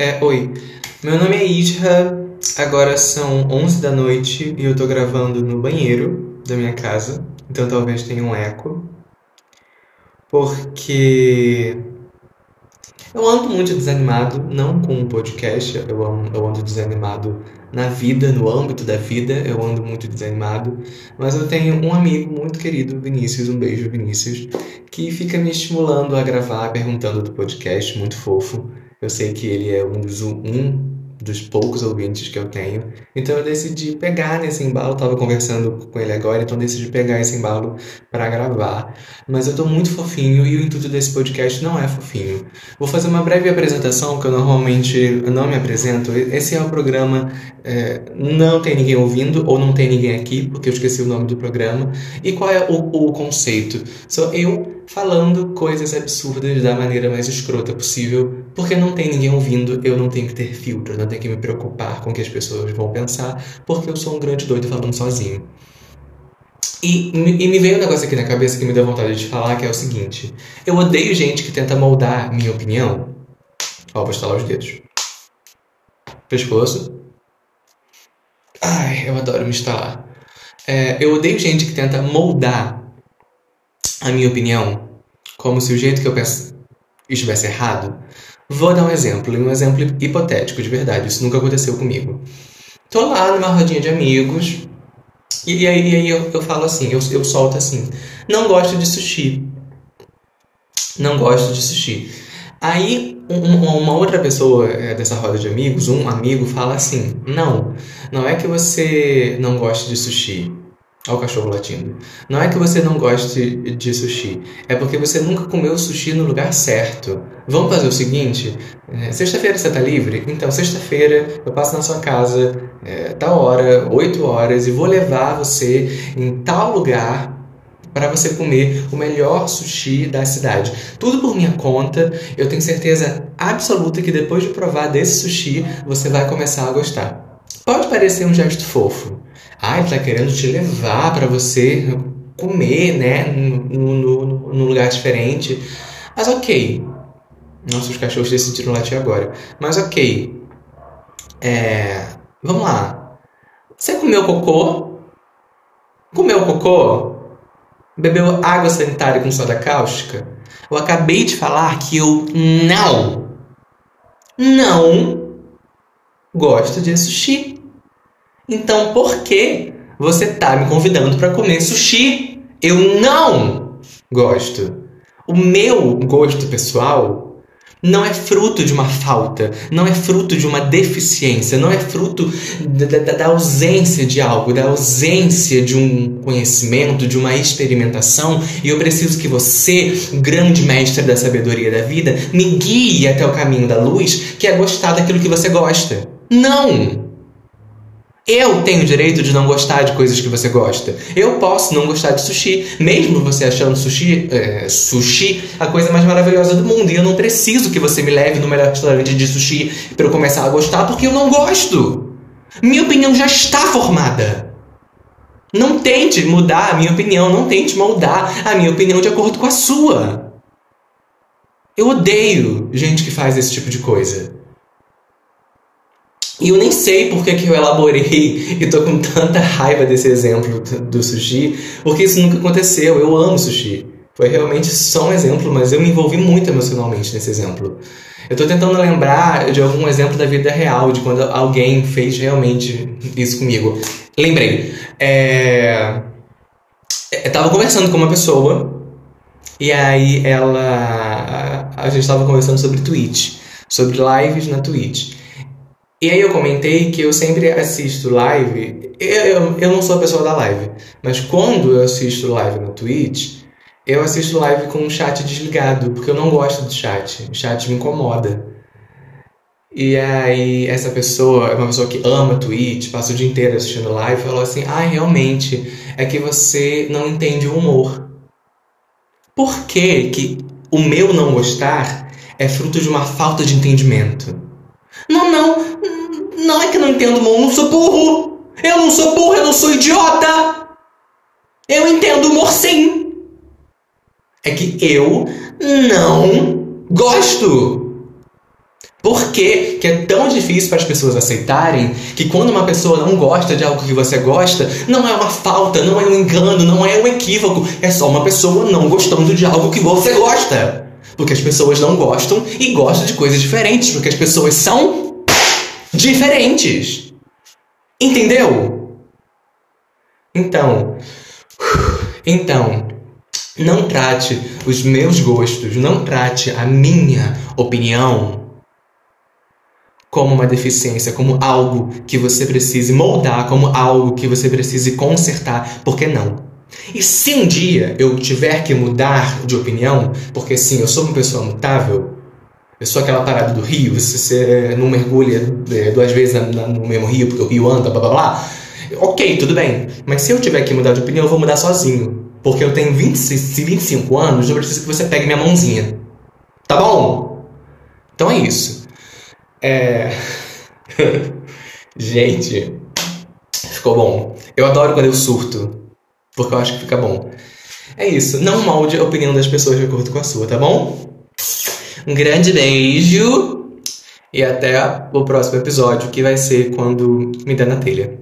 É, oi. Meu nome é Isra. Agora são 11 da noite e eu tô gravando no banheiro da minha casa. Então talvez tenha um eco. Porque eu ando muito desanimado, não com o podcast, eu eu ando desanimado na vida, no âmbito da vida, eu ando muito desanimado. Mas eu tenho um amigo muito querido, Vinícius, um beijo, Vinícius, que fica me estimulando a gravar, perguntando do podcast, muito fofo. Eu sei que ele é um dos, um dos poucos ouvintes que eu tenho. Então eu decidi pegar nesse embalo, tava conversando com ele agora, então decidi pegar esse embalo para gravar. Mas eu tô muito fofinho e o intuito desse podcast não é fofinho. Vou fazer uma breve apresentação que eu normalmente não me apresento. Esse é o programa é, Não Tem Ninguém Ouvindo ou Não Tem Ninguém Aqui, porque eu esqueci o nome do programa. E qual é o, o conceito? Sou eu falando coisas absurdas da maneira mais escrota possível, porque não tem ninguém ouvindo, eu não tenho que ter filtro, não tenho que me preocupar com o que as pessoas vão pensar, porque eu sou um grande doido falando sozinho. E, e me veio um negócio aqui na cabeça que me deu vontade de falar, que é o seguinte: eu odeio gente que tenta moldar minha opinião. Ó, vou estalar os dedos. Pescoço. Ai, eu adoro me instalar. É, eu odeio gente que tenta moldar a minha opinião como se o jeito que eu penso estivesse errado. Vou dar um exemplo, um exemplo hipotético de verdade, isso nunca aconteceu comigo. Tô lá numa rodinha de amigos, e, aí, e aí eu, eu falo assim, eu, eu solto assim, não gosto de sushi. Não gosto de sushi. Aí um, uma outra pessoa é, dessa roda de amigos, um amigo, fala assim: Não, não é que você não goste de sushi. Olha o cachorro latindo. Não é que você não goste de sushi, é porque você nunca comeu sushi no lugar certo. Vamos fazer o seguinte: é, sexta-feira você tá livre? Então, sexta-feira eu passo na sua casa, é, tal hora, 8 horas, e vou levar você em tal lugar para você comer o melhor sushi da cidade. Tudo por minha conta. Eu tenho certeza absoluta que depois de provar desse sushi, você vai começar a gostar. Pode parecer um gesto fofo ah, ele está querendo te levar para você comer, né, num, lugar diferente. Mas ok. Nossa, os cachorros decidiram latir agora. Mas ok. É, vamos lá. Você comeu cocô? Comeu cocô? Bebeu água sanitária com soda cáustica? Eu acabei de falar que eu não, não gosto de sushi. Então, por que você tá me convidando para comer sushi? Eu não gosto. O meu gosto pessoal não é fruto de uma falta, não é fruto de uma deficiência, não é fruto da, da, da, ausência de algo, da ausência de um conhecimento, de uma experimentação. E eu preciso que você, grande mestre da sabedoria da vida, me guie até o caminho da luz, que é gostar daquilo que você gosta. Não! Eu tenho o direito de não gostar de coisas que você gosta. Eu posso não gostar de sushi, mesmo você achando sushi, é, sushi a coisa mais maravilhosa do mundo. E eu não preciso que você me leve no melhor restaurante de sushi para eu começar a gostar, porque eu não gosto. Minha opinião já está formada. Não tente mudar a minha opinião, não tente moldar a minha opinião de acordo com a sua. Eu odeio gente que faz esse tipo de coisa. E eu nem sei por que, eu elaborei e tô com tanta raiva desse exemplo do sushi, porque isso nunca aconteceu. Eu amo sushi. Foi realmente só um exemplo, mas eu me envolvi muito emocionalmente nesse exemplo. Eu tô tentando lembrar de algum exemplo da vida real, de quando alguém fez realmente isso comigo. Lembrei. É... Eu tava conversando com uma pessoa, e aí ela. A gente tava conversando sobre Twitch, sobre lives na Twitch. E aí eu comentei que eu sempre assisto live. Eu, eu não sou a pessoa da live, mas quando eu assisto live no Twitch, eu assisto live com o chat desligado, porque eu não gosto do chat. O chat me incomoda. E aí essa pessoa, é uma pessoa que ama Twitch, passa o dia inteiro assistindo live, falou assim: "Ah, realmente, é que você não entende o humor". Por que que o meu não gostar é fruto de uma falta de entendimento? Não, não. Não é que eu não entendo, eu não sou burro. Eu não sou burro, eu não sou idiota. Eu entendo humor sim. É que eu não gosto. Por que, que é tão difícil para as pessoas aceitarem que quando uma pessoa não gosta de algo que você gosta, não é uma falta, não é um engano, não é um equívoco, é só uma pessoa não gostando de algo que você gosta. Porque as pessoas não gostam e gostam de coisas diferentes, porque as pessoas são diferentes. Entendeu? Então, então, não trate os meus gostos, não trate a minha opinião como uma deficiência, como algo que você precise moldar, como algo que você precise consertar, porque não. E se um dia eu tiver que mudar de opinião, porque sim, eu sou uma pessoa mutável, eu sou aquela parada do rio, você, você não mergulha é, duas vezes no mesmo rio porque o rio anda, blá blá blá. Ok, tudo bem. Mas se eu tiver que mudar de opinião, eu vou mudar sozinho. Porque eu tenho 20, 25 anos, eu preciso que você pegue minha mãozinha. Tá bom? Então é isso. É. Gente, ficou bom. Eu adoro quando eu surto, porque eu acho que fica bom. É isso. Não molde a opinião das pessoas de acordo com a sua, tá bom? Um grande beijo e até o próximo episódio, que vai ser quando me der na telha.